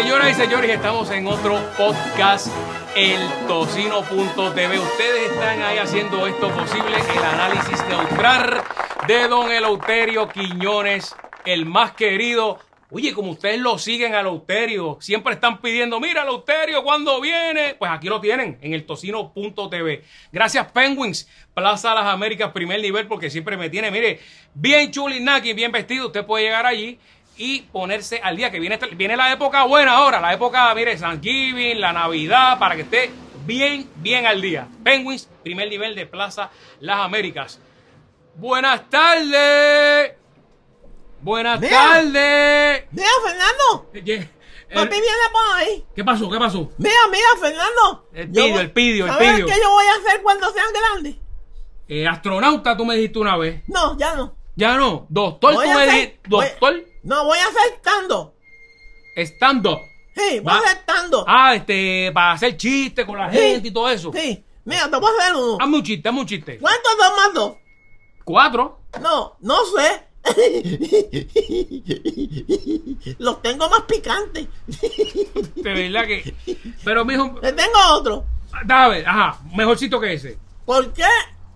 Señoras y señores, estamos en otro podcast, el tocino.tv. Ustedes están ahí haciendo esto posible, el análisis neutral de don Eleuterio Quiñones, el más querido. Oye, como ustedes lo siguen a Eleuterio, siempre están pidiendo, mira Eleuterio, ¿cuándo viene? Pues aquí lo tienen, en el tocino.tv. Gracias Penguins, Plaza Las Américas, primer nivel, porque siempre me tiene, mire, bien chulinaki, bien vestido. Usted puede llegar allí y ponerse al día, que viene, viene la época buena ahora, la época, mire, Thanksgiving, la Navidad, para que esté bien, bien al día. Penguins, primer nivel de Plaza Las Américas. Buenas tardes. Buenas Mira. tardes. Mira, Fernando. Papi viene por ahí. ¿Qué pasó? ¿Qué pasó? Mira, mira, Fernando. El pidio, voy- el pidio, el ¿Sabes pidio. qué yo voy a hacer cuando sean grandes? Eh, astronauta, tú me dijiste una vez. No, ya no. Ya no. Doctor, Voy tú me dijiste. voy- Doctor, No, voy a hacer stand-up. stand up. Sí, voy Va. a hacer stand-up. Ah, este, para hacer chistes con la Sí. gente y todo eso. Sí. Mira, te voy a hacer uno. Hazme un chiste, hazme un chiste. ¿Cuántos dos más dos? Cuatro. No, no sé. Los tengo más picantes. De verdad que. Pero, mijo. Le tengo otro. Dame, ajá, mejorcito que ese. ¿Por qué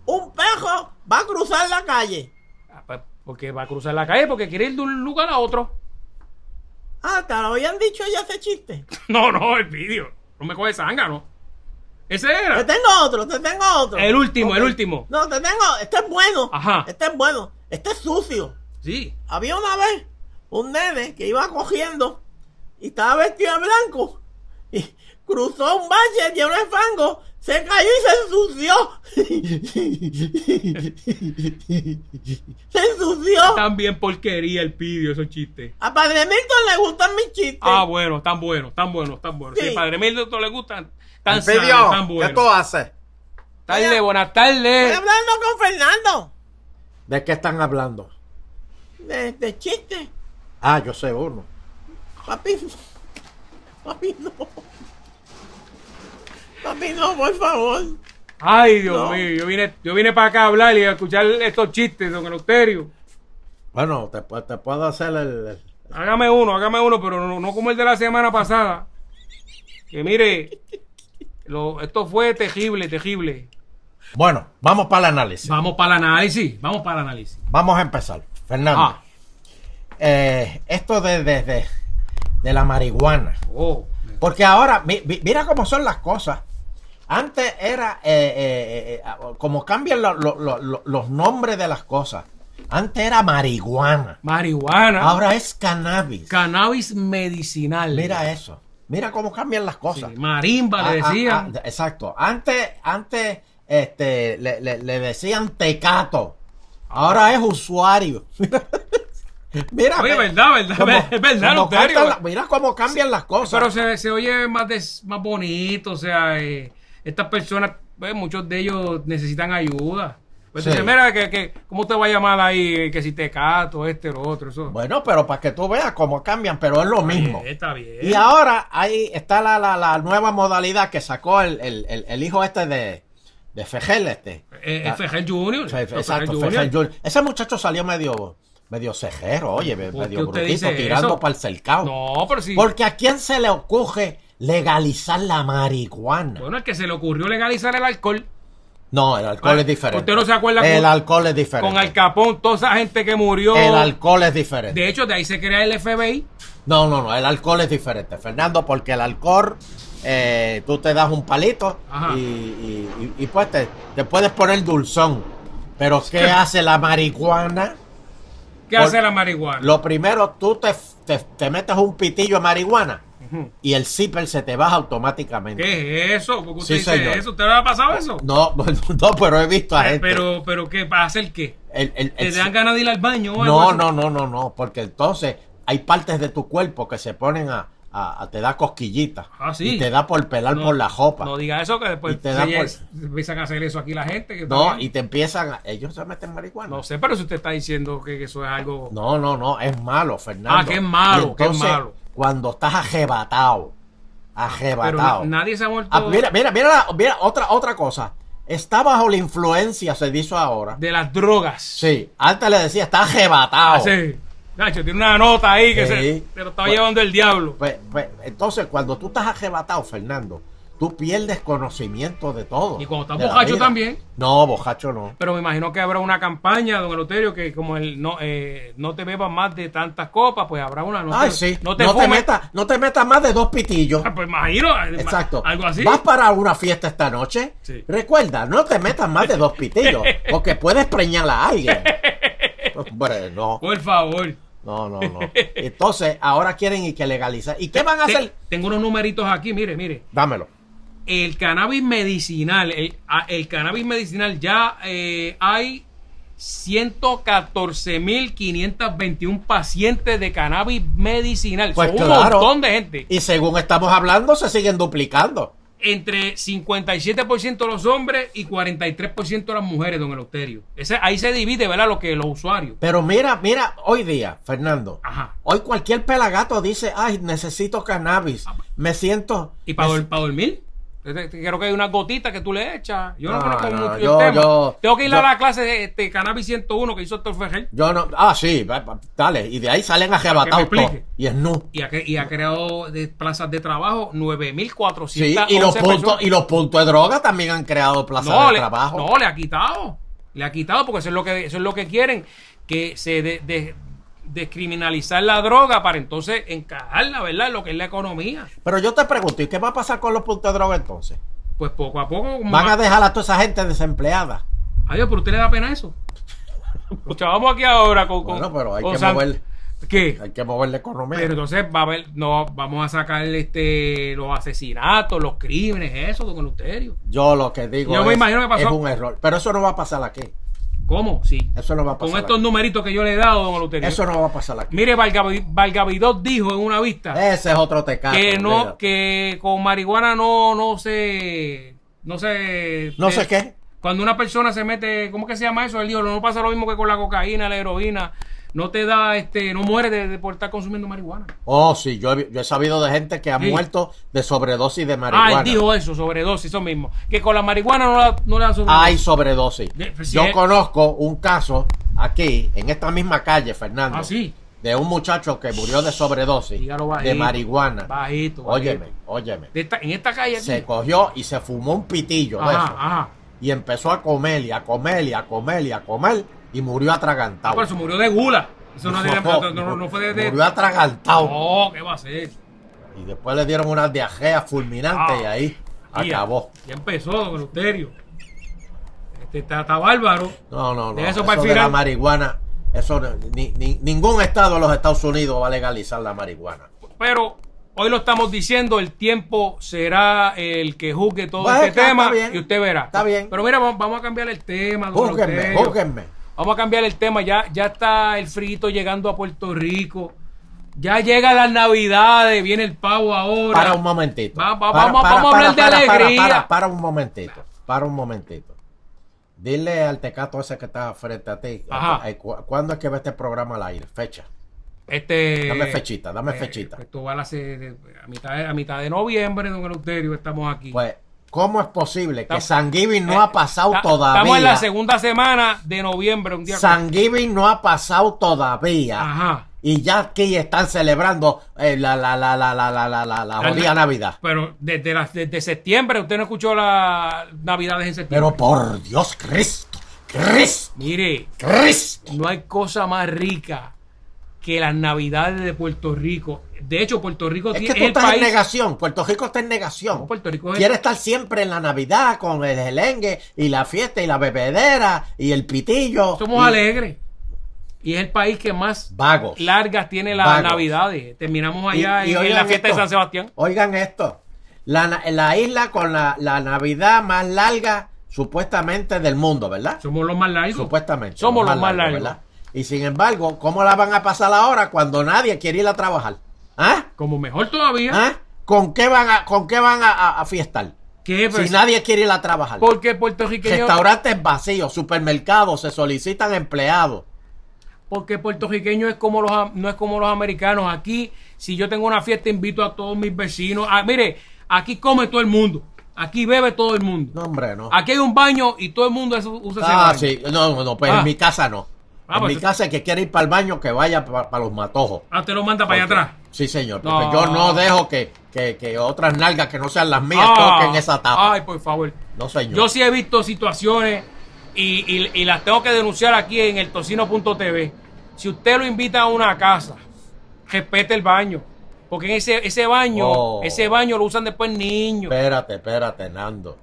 un pejo va a cruzar la calle? Porque va a cruzar la calle porque quiere ir de un lugar a otro. Ah, te lo habían dicho ya ese chiste. No, no, el vídeo. No me coge sanga, ¿no? Ese Te era. tengo otro, te tengo otro. El último, el último. No, te tengo, este es bueno. Ajá. Este es bueno. Este es sucio. Sí. Había una vez un nene que iba cogiendo y estaba vestido de blanco y cruzó un valle lleno de fango, se cayó y se ensució. Se ensució. También porquería el vídeo, esos chistes. A Padre Milton le gustan mis chistes. Ah, bueno, tan buenos, tan buenos, tan buenos. Si Sí. al Padre Milton le gustan, tan sanos, tan ¿qué buenos. tú haces? Tarde, buenas Estoy tardes. hablando con Fernando ¿De qué están hablando? de, de chistes. Ah, yo sé uno. Papi, papi, no. Papi, no, por favor. Ay, Dios No. mío, yo vine, yo vine para acá a hablar y a escuchar estos chistes, don Eleuterio. Bueno, te, te puedo hacer el, el- Hágame uno, hágame uno, pero no, no como el de la semana pasada. Que mire, lo- esto fue terrible, terrible. Bueno, vamos para el análisis. Vamos para el análisis, vamos para el análisis. Vamos a empezar. Fernando, Ah, eh, esto de, de, de, de la marihuana. oh, Porque ahora, mi- mi- mira cómo son las cosas. Antes era eh, eh, eh, eh, como cambian lo- lo- lo- lo- los nombres de las cosas. Antes era marihuana. marihuana, Ahora es cannabis. cannabis medicinal. Mira eso. Mira cómo cambian las Sí, cosas. marimba le Ah, ah, decían. ah, exacto. Antes, antes este, le, le- le decían tecato. Ahora es usuario. mira, Oye, ve- verdad, verdad, cómo- es verdad, la- mira cómo cambian las cosas. Pero se, se oye más, des- más bonito, o sea, eh, estas personas, pues, muchos de ellos necesitan ayuda. Pues Sí. dice, mira, que, que, ¿cómo te va a llamar ahí? Que si te cato, este, lo otro, eso. Bueno, pero para que tú veas cómo cambian, pero es lo mismo. Eh, está bien. Y ahora ahí está la, la, la nueva modalidad que sacó el, el, el, el hijo este de, de Fejel, este. Eh, Ah, Fejel Junior. Fe- Exacto, Junior. Fejel Junior. Ese muchacho salió medio, medio cejero, oye, ¿Por qué medio brutito, tirando para el cercado. No, pero sí. Porque a quién se le ocurre legalizar la marihuana. Bueno, es que se le ocurrió legalizar el alcohol. no, el alcohol Ah, es diferente. ¿usted no se acuerda El con- alcohol es diferente. Con Al Capón, toda esa gente que murió. El alcohol es diferente. De hecho, de ahí se crea el FBI. No, no, no, el alcohol es diferente, Fernando, porque el alcohol, eh, tú te das un palito y, y- y- y, pues te, te puedes poner dulzón. Pero ¿qué hace la marihuana? ¿Qué Por- hace la marihuana? Lo primero, tú te, te, te metes un pitillo de marihuana. Y el zipper se te baja automáticamente. ¿Qué es eso? ¿Por qué usted Sí, dice señor. eso? ¿Usted le ha pasado eso? No, no, pero he visto a gente. pero, pero, ¿qué? ¿Para hacer qué? el- el- ¿Te dan ganas de ir al baño o algo no, así? no, no, no, no, porque entonces hay partes de tu cuerpo que se ponen a, a- a- te da cosquillitas. Ah, sí. Y te da por pelar No, por la jopa. No diga eso, que después Y te da por- empiezan a hacer eso aquí la gente. que No, también- y te empiezan a- ellos se meten marihuana. No sé, pero si usted está diciendo que, eso es algo... No, no, no, es malo, Fernando. Ah, que es malo, Y que es malo. Cuando estás ajebatado, pero ajebatado. nadie se ha muerto Ah, mira, mira, mira, mira, otra, otra cosa. Está bajo la influencia, se dice ahora. de las drogas. Sí, antes le decía, está ajebatado. Ah, sí. Nacho, tiene una nota ahí que Sí. se, se lo estaba Pues- llevando el diablo. Pues, pues, entonces, cuando tú estás arrebatado, Fernando, tú pierdes conocimiento de todo. Y cuando estás bojacho también. No, bojacho no. Pero me imagino que habrá una campaña, don Eloterio, que como el no, eh, no te bebas más de tantas copas, pues habrá una. No Ay, te, sí. No te, metas, no te metas más de dos pitillos. Ah, Pues imagino. eh, Exacto. Algo así. ¿Vas para una fiesta esta noche? Sí. Recuerda, no te metas más de dos pitillos, porque puedes preñar a alguien. Hombre, no, Por favor. no, no, no. Entonces, ahora quieren y que legalizar. ¿Y qué van a hacer? Tengo unos numeritos aquí, mire, mire. Dámelo. El cannabis medicinal, el, cannabis medicinal ya eh, hay 114.521 pacientes de cannabis medicinal. Pues Son claro. un montón de gente. Y según estamos hablando, se siguen duplicando. Entre 57% los hombres y 43% las mujeres, don Eleuterio. Ese, ahí se divide, ¿verdad? Lo que los usuarios. Pero mira, mira, hoy día, Fernando, Ajá. hoy cualquier pelagato dice, ay, necesito cannabis, me siento... ¿Y para, me- para dormir? Creo que hay una gotita que tú le echas. Yo no, No, conozco no, mucho yo- el tema. yo- Tengo que ir yo- a la clase de este, Cannabis 101 que hizo Héctor Ferrer. Yo no... Ah, sí, dale. Y de ahí salen arrebatados. Y es nu. Y ha, y ha creado de plazas de trabajo 9.411 Sí, y los, puntos, y los puntos de droga también han creado plazas no, de le, trabajo. no, le ha quitado. Le ha quitado porque eso es lo que, eso es lo que quieren. Que se de- de- descriminalizar la droga para entonces encajarla, ¿verdad? Lo que es la economía. Pero yo te pregunto, ¿y qué va a pasar con los puntos de droga entonces? Pues poco a poco. ¿Van va- a dejar a toda esa gente desempleada? Adiós, pero usted le da pena eso. Escucha, vamos aquí ahora con. con- Bueno, pero hay con que San- mover, ¿Qué? hay que mover la economía. Pero entonces va a haber, no, vamos a sacar este, los asesinatos, los crímenes, eso, don Eleuterio. Yo lo que digo Yo me imagino que pasó- es un error. Pero eso no va a pasar aquí. ¿Cómo? Sí. Eso no va a Con pasar estos aquí. numeritos que yo le he dado, don Eleuterio. Eso no va a pasar aquí. Mire, Valgavi- Valgavidot dijo en una vista Ese es otro tecato. que no, que con marihuana no, no se, no se, No sé qué. Cuando una persona se mete, ¿cómo que se llama eso? Él dijo, no pasa lo mismo que con la cocaína, la heroína. No te da, este, no muere de, de por estar consumiendo marihuana. Oh, sí, yo he, yo he sabido de gente que ha Sí. muerto de sobredosis de Ah, marihuana. él dijo eso, sobredosis, eso mismo. Que con la marihuana no, la, no le da sobredosis. Hay sobredosis. De- pues, si Yo es- conozco un caso aquí, en esta misma calle, Fernando. Ah, sí. De un muchacho que murió de sobredosis bajito. de marihuana. Bajito, bajito. Óyeme, óyeme. De esta- en esta calle aquí. Se cogió y se fumó un pitillo de Ajá, eso. ajá. Y empezó a comer y a comer y a comer y a comer y murió Ah, atragantado. pero se murió de gula. Eso no, de- no, no- no fue de... Murió atragantado. No, ¿qué va a ser? Y después le dieron una diarrea fulminante Ah. y ahí ya- acabó. Ya, empezó, don Eleuterio. Este está, está bárbaro. No, no, no. De eso Eso, para el de la marihuana, eso ni- ni- ningún estado de los Estados Unidos va a legalizar la marihuana. Pero hoy lo estamos diciendo, el tiempo será el que juzgue todo este tema bien. y usted verá. Está bien. Pero mira, vamos, a cambiar el tema. júzguenme. Vamos a cambiar el tema. Ya, ya está el frito llegando a Puerto Rico. Ya llegan las navidades, viene el pavo ahora. Para un momentito. Va- va- Para, vamos- para, vamos a hablar para, de alegría. Para, un momentito. Para un momentito. Dile al tecato ese que está frente a ti. Ajá. eh, cu- ¿Cuándo es que va este programa al aire? Fecha. Este, Dame fechita, dame eh, fechita. Esto va a, la a, mitad de, a mitad de noviembre, don Eleuterio, estamos aquí. Pues, ¿Cómo es posible que San Giving no eh, ha pasado todavía? Estamos en la segunda semana de noviembre. Un día San Giving no ha pasado todavía. Ajá. Y ya aquí están celebrando eh, la, la, la, la, la, la, la, la jodida Navidad. Pero desde, desde septiembre, usted no escuchó las Navidades en septiembre. Pero por Dios, Cristo, Cristo. Mire, Cristo. No hay cosa más rica que las Navidades de Puerto Rico de hecho, Puerto Rico Es que tiene tú el estás país. en negación. Puerto Rico está en negación. No, Puerto Rico es- Quiere estar siempre en la Navidad con el gelengue y la fiesta y la bebedera y el pitillo. Somos y- alegres. Y es el país que más Vagos. largas tiene las navidades. Terminamos Y- allá y en- en, la fiesta esto. de San Sebastián. Oigan esto. La, isla con la, la Navidad más larga supuestamente del mundo, ¿verdad? Somos los más largos. Supuestamente. Somos los más largos. ¿verdad? Y sin embargo, ¿cómo la van a pasar ahora cuando nadie quiere ir a trabajar? ¿Ah? Como mejor todavía. ¿Ah? ¿Con qué van a, con qué van a, a- a fiestar? ¿Qué? Si nadie quiere ir a trabajar. porque puertorriqueños. Restaurantes vacíos, supermercados, se solicitan empleados. Porque puertorriqueño es como los no es como los americanos. Aquí, si yo tengo una fiesta, invito a todos mis vecinos. Ah, mire, aquí come todo el mundo. Aquí bebe todo el mundo. No, hombre, no. Aquí hay un baño y todo el mundo usa ese Ah, baño. sí. No, no, no, pues Ah. en mi casa no. Ah, en pues mi casa, el que quiere ir para el baño, que vaya para los matojos. Ah, te lo manda para allá atrás. Sí, señor. No. Porque yo no dejo que, que, que otras nalgas que no sean las mías Ah, toquen esa tapa. Ay, por favor. no, señor. Yo sí he visto situaciones y, y- y las tengo que denunciar aquí en el tocino.tv. Si usted lo invita a una casa, respete el baño. Porque en ese, ese baño, Oh. ese baño lo usan después niños. Espérate, espérate, Nando.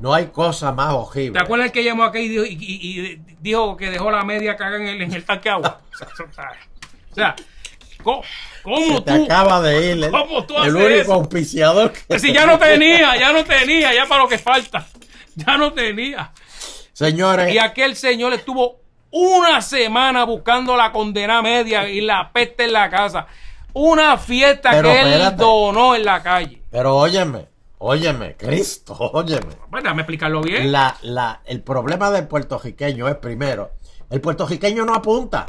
No hay cosa más ¿Te horrible. acuerdas el que llamó acá y dijo, y- y- y dijo que dejó la media caga en el, en el tanque agua? O sea, ¿cómo, cómo Se te tú? acaba de ir el, ¿Cómo tú el único eso? auspiciador que Si ya no tenía, ya no tenía, ya para lo que falta. Ya no tenía. Señores, Y aquel señor estuvo una semana buscando la condena media y la peste en la casa. Una fiesta Pero que él donó en la calle. pero óyeme, óyeme, Cristo, óyeme. Pues déjame explicarlo bien. La, la, el problema del puertorriqueño es primero, el puertorriqueño no apunta.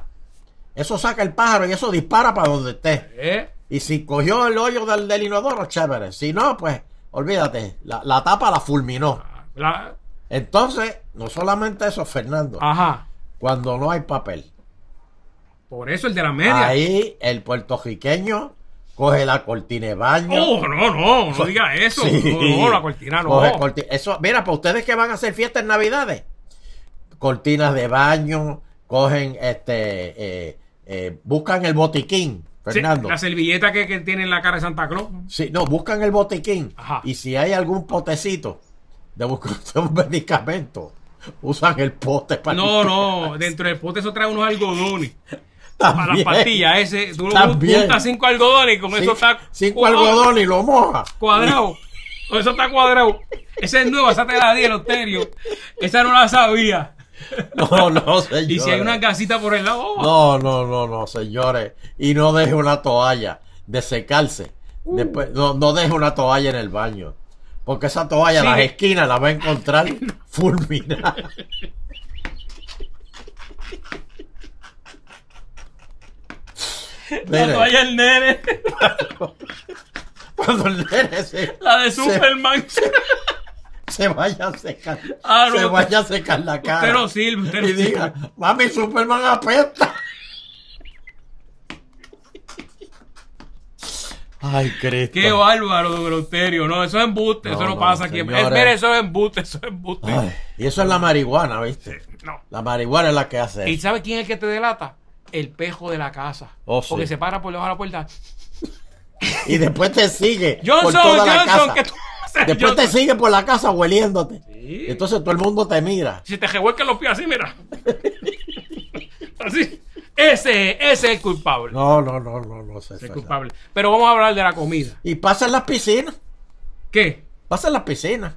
Eso saca el pájaro y eso dispara para donde esté. ¿Eh? Y si cogió el hoyo del, del inodoro, chévere. Si no, pues olvídate, la, la tapa la fulminó. La- Entonces, no solamente eso, Fernando, ajá. cuando no hay papel. Por eso el de la media. Ahí el puertorriqueño coge la cortina de baño. Oh, no, no, no diga eso. Sí. No, no, la cortina no. Coge corti- Eso, mira, para ustedes que van a hacer fiestas en Navidades, cortinas de baño, cogen este, eh, eh, buscan el botiquín, Sí, Fernando. la servilleta que, que tiene en la cara de Santa Claus. Sí, no, buscan el botiquín. Ajá. Y si hay algún potecito de buscar un medicamento, usan el pote para No, no, dentro del pote eso trae unos algodones. Para las pastillas, ese. Tú lo También. juntas cinco algodones y con Sí, eso está. cinco cuadrado, algodones y lo moja. Cuadrado. Con eso está cuadrado. Esa es nueva, esa te la di el Oterio. Esa no la sabía. No, no, señores. Y si hay una gasita por el lado. oh, No, no, no, no, señores. Y no deje una toalla de secarse. Uh. Después, no, no deje una toalla en el baño. Porque esa toalla Sí. las esquinas la va a encontrar fulminada. Mire, toalla del nene. cuando el nene se, La de Superman. se vaya a secar, Ah, no, se vaya a secar la cara. No sirve, y diga, mami, Superman apesta. Ay, Cristo. Qué bárbaro, Eleuterio. No, eso es embuste. No, eso no, no, pasa aquí. mire, eso es embuste. Eso es embuste. Ay, y eso es la marihuana, ¿viste? No. La marihuana es la que hace ¿Y sabe quién es el que te delata? El pejo de la casa. Oh, sí. Porque se para por debajo de la puerta. Y después te sigue por Johnson, toda la Johnson, casa. que tú haces, Después te sigue por la casa hueliéndote. Sí. Entonces todo el mundo te mira. Si te revuelcan los pies así, mira. así. Ese, ese es el culpable. No, no, no, no, no sé. Es el culpable. Pero vamos a hablar de la comida. Y pasa en las piscinas. ¿Qué? Pasa en las piscinas.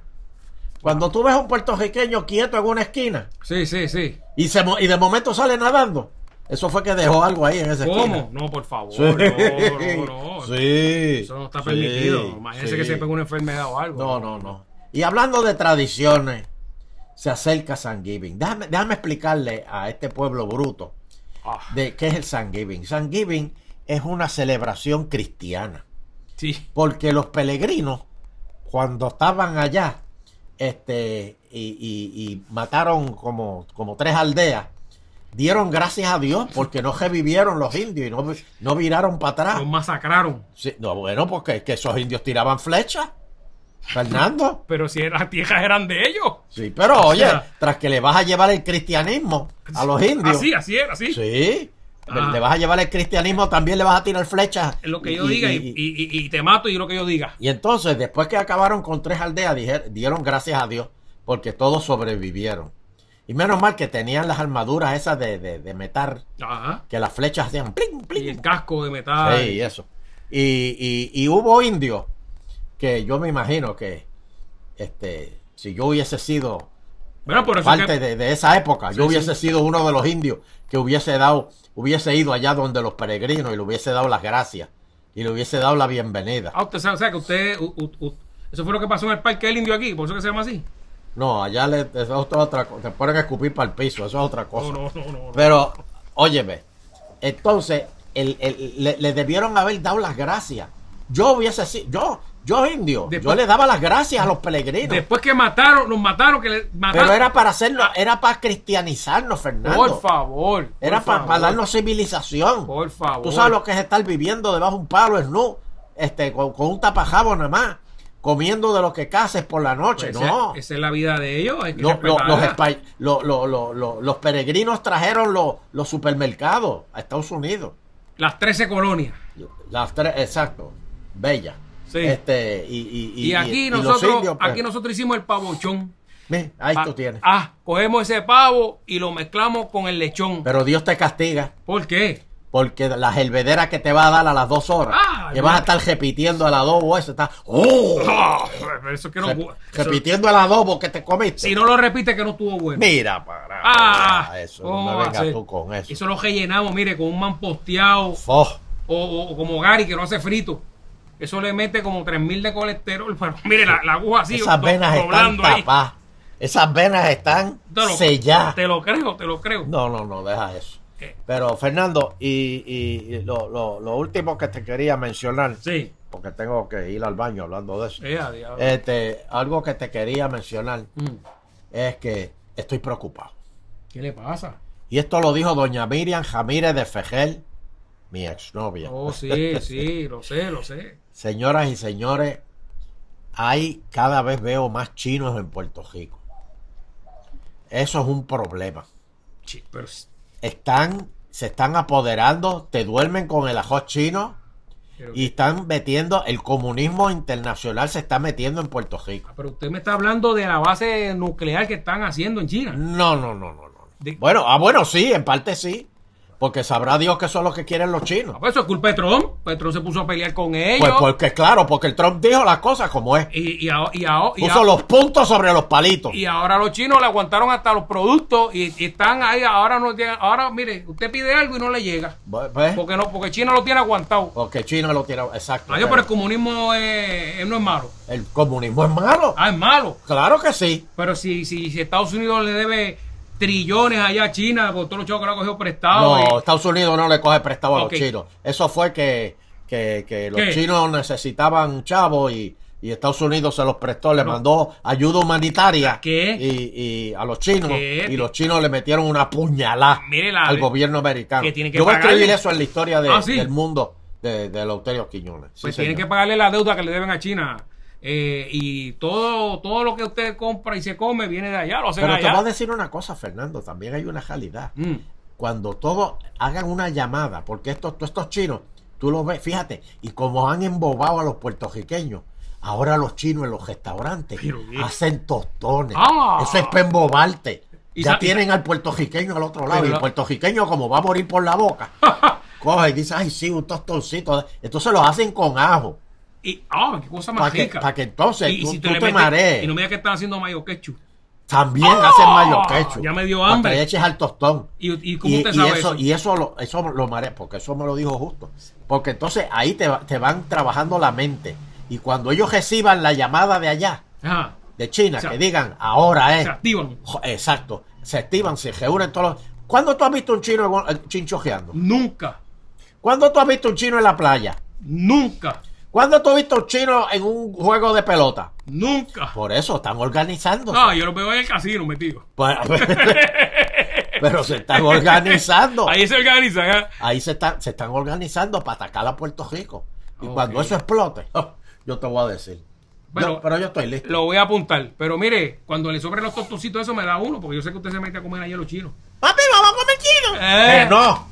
Cuando tú ves a un puertorriqueño quieto en una esquina Sí, sí, sí. y, se, mo- y de momento sale nadando, eso fue que dejó algo ahí en esquina. ¿Cómo? No, por favor. Sí. No, no, no. Sí. Eso no está Sí, permitido. Imagínese sí. que se pegue una enfermedad o algo. No, no, no. Y hablando de tradiciones, se acerca San Giving. Déjame, déjame explicarle a este pueblo bruto Ah, de qué es el San Giving. San Giving es una celebración cristiana. sí. Porque los peregrinos, cuando estaban allá, este, y, y- y mataron como, como tres aldeas, dieron gracias a Dios porque no revivieron los indios y no, no viraron para atrás. Los masacraron. Sí, no, bueno, porque que esos indios tiraban flechas. Fernando. Pero si las tierras eran de ellos. Sí, pero oye, sea- tras que le vas a llevar el cristianismo a los indios. Así, así era, así. Sí. Ah. Le vas a llevar el cristianismo, también le vas a tirar flechas. Es lo que yo diga y, y- te mato y lo que yo diga. Y entonces, después que acabaron con tres aldeas, dieron gracias a Dios, porque todos sobrevivieron. Y menos mal que tenían las armaduras esas de, de, de metal, Ajá. que las flechas hacían pling, Y el casco de metal. Sí, eso. Y, y, y hubo indios que yo me imagino que, este, si yo hubiese sido Bueno, por parte que- de, de esa época, yo hubiese sí. sido uno de los indios que hubiese dado, hubiese ido allá donde los peregrinos y le hubiese dado las gracias y le hubiese dado la bienvenida. Ah, usted sabe, o sea, que usted... u- u- u- eso fue lo que pasó en el parque del indio aquí, por eso que se llama así. No, allá le, eso es otra cosa, te ponen a escupir para el piso, eso es otra cosa. No, no, no, no. no. Pero, óyeme, entonces el- el- le, le debieron haber dado las gracias. Yo hubiese sido, yo, Yo indio, yo le daba las gracias a los peregrinos. Después que mataron, los mataron, que le mataron. pero era para hacerlo, era para cristianizarnos, Fernando. Por favor. por Era para, darnos civilización. Por favor. Tú sabes lo que es estar viviendo debajo de un palo snu, este, con, con un tapajabo nada más, comiendo de lo que cases por la noche. Pues no. Esa, esa es la vida de ellos. hay que Lo- lo- los, lo- los peregrinos trajeron los- los supermercados a Estados Unidos. Las 13 colonias. Las tres, exacto. Bella. Sí. Este, y, y, Y, aquí y los nosotros, indios, pues, aquí nosotros hicimos el pavochón. ahí Ah, tú tienes. Ah, cogemos ese pavo y lo mezclamos con el lechón. Pero Dios te castiga. ¿Por qué? Porque la helvedera que te va a dar a las dos horas, Ah, que vas a estar repitiendo el adobo ese, está, ¡oh! Ah, eso que no, Rep- eso- repitiendo el adobo que te comiste. si no lo repite que no estuvo bueno. Mira, para, Ah, para eso, ¿cómo no me vengas tú con eso. Eso lo rellenamos, mire, con un mamposteado Oh, o, como Gary que lo hace frito. Eso le mete como 3000 de colesterol. Pero mire, la, la aguja así. esas venas están tapadas. Esas venas están Te lo- selladas. Te lo creo, te lo creo. No, no, no, deja eso. Pero Fernando, y, y- y lo, lo- lo último que te quería mencionar, Sí. porque tengo que ir al baño hablando de eso. Este, algo que te quería mencionar Mm. es que estoy preocupado. ¿Qué le pasa? Y esto lo dijo doña Miriam Jamírez de Fejel, mi exnovia. Oh, sí, sí, lo sé, lo sé. Señoras y señores, hay cada vez veo más chinos en Puerto Rico. Eso es un problema. Sí, pero Están, se están apoderando, te duermen con el ajo chino y están metiendo, el comunismo internacional se está metiendo en Puerto Rico. pero usted me está hablando de la base nuclear que están haciendo en China. No, no, no, no, no. De- Bueno, ah, bueno, sí, en parte sí. Porque sabrá Dios que eso es lo que quieren los chinos. Ah, pues eso es culpa de Trump. Pues Trump se puso a pelear con ellos. Pues porque, claro, porque el Trump dijo las cosas como es. y, y, ahora- y ahora- y Puso los puntos sobre los palitos. y ahora los chinos le aguantaron hasta los productos y, y están ahí. Ahora no llegan. Ahora, mire, usted pide algo y no le llega. ¿Ves? Porque no, porque China lo tiene aguantado. Porque China lo tiene. Exacto. Adiós, pero el comunismo es- no es malo. El comunismo es malo. Ah, es malo. Claro que sí. Pero si, si, si Estados Unidos le debe trillones allá a China por todos los chavos que le ha cogido prestado. No, y- Estados Unidos no le coge prestado a los chinos. Eso fue que, que, que los ¿Qué? chinos necesitaban chavos y, y Estados Unidos se los prestó, le No. mandó ayuda humanitaria ¿Qué? Y, y a los chinos ¿Qué? y los chinos le metieron una puñalada al gobierno americano. que tiene que Yo voy a escribir eso en la historia de- Ah, ¿sí? del mundo de, de Eleuterio Quiñones. Sí, pues señor. tienen que pagarle la deuda que le deben a China. Eh, y todo todo lo que usted compra y se come viene de allá, lo hacen Pero te voy a decir una cosa, Fernando, también hay una realidad. Mm. cuando todos hagan una llamada, porque estos, todos estos chinos, tú los ves, fíjate, y como han embobado a los puertorriqueños, ahora los chinos en los restaurantes hacen tostones. Ah. Eso es para embobarte. Y ya tienen al puertorriqueño al otro lado, Pero y el puertorriqueño como va a morir por la boca, coge y dice, ay sí, un tostoncito. Entonces lo hacen con ajo, Y, ah, qué cosa más para que, rica. pa' que entonces Y- y tú, si tú te metes- marees. Y no me digas que están haciendo mayo ketchup. También ¡Ah! hacen mayo quechu. Ya me dio para hambre. que le eches al tostón. ¿Y, y cómo usted y sabe eso, eso? y eso lo, eso lo marea, porque eso me lo dijo justo. Porque entonces ahí te, te van trabajando la mente. Y cuando ellos reciban la llamada de allá, Ajá. de China, O sea, que digan, ahora es. Se activan. Exacto. Se activan, se reúnen todos los. ¿Cuándo tú has visto un chino en- chinchojeando? Nunca. ¿Cuándo tú has visto un chino en la playa? Nunca. ¿Cuándo tú has visto un chino en un juego de pelota? Nunca. Por eso están organizando. No, yo lo veo en el casino metido. pero se están organizando. Ahí se organizan. ¿eh? Ahí se están, se están organizando para atacar a Puerto Rico. Y cuando eso explote, yo te voy a decir. Pero- Yo- pero yo estoy listo. Lo voy a apuntar. Pero mire, cuando le sobren los tostoncitos, eso me da uno, porque yo sé que usted se mete a comer allá los chinos. Papi, vamos a comer chino. Eh, Que no.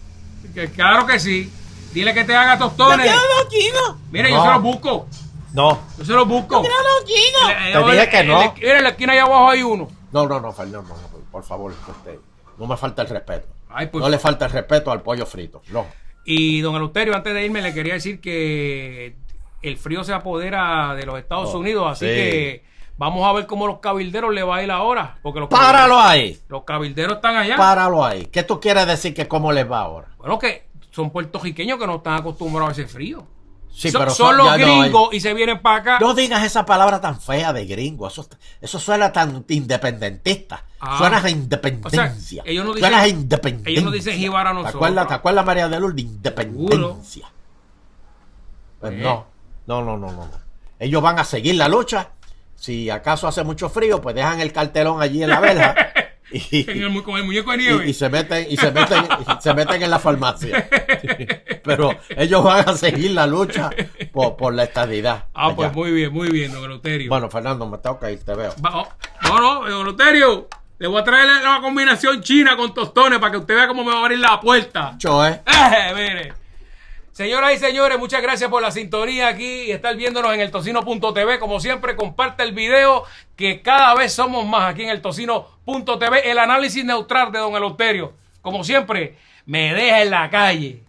que claro que sí. Dile que te haga Yo tostones. quiero No. yo se los busco. No. Yo se los busco. Quiero los chinos. Eh, Te dije que en no. Mira, en la esquina allá abajo hay uno. No, no, no, Fernando, no, no, por favor, este, no me falta el respeto. Ay, pues- no le falta el respeto al pollo frito. No. Y don Eleuterio, antes de irme, le quería decir que el frío se apodera de los Estados Oh, Unidos, así sí. que vamos a ver cómo los cabilderos le va a ir ahora. Porque los Páralo ahí. Los cabilderos están allá. Páralo ahí. ¿Qué tú quieres decir que cómo les va ahora? Bueno, que son puertorriqueños que no están acostumbrados a ese frío. Sí, son, pero son son- los no gringos y se vienen para acá. No digas esa palabra tan fea de gringo. Eso, eso suena tan independentista. Ah. Suena a independencia. O sea, ellos no dicen- suena a independencia. ellos no dicen a ¿Te nosotros. acuerdas, ¿Te acuerdas María de Lourdes? Independencia. Pues Eh. no. No, no, no, no. no. ellos van a seguir la lucha. Si acaso hace mucho frío, pues dejan el cartelón allí en la verja. Y, En el mu- con el muñeco de y- nieve. y se meten y se meten y se meten en la farmacia pero ellos van a seguir la lucha por, por la estadidad ah, pues muy bien, muy bien, don Eleuterio. bueno Fernando me toca ir te veo Va- oh, no, no, don Eleuterio. Le voy a traer la, la combinación china con tostones para que usted vea cómo me va a abrir la puerta. Choe. Eh, mire. Señoras y señores, muchas gracias por la sintonía aquí y estar viéndonos en el tocino.tv. Como siempre, comparte el video que cada vez somos más aquí en el tocino.tv. El análisis neutral de don Eleuterio. Como siempre, me deja en la calle.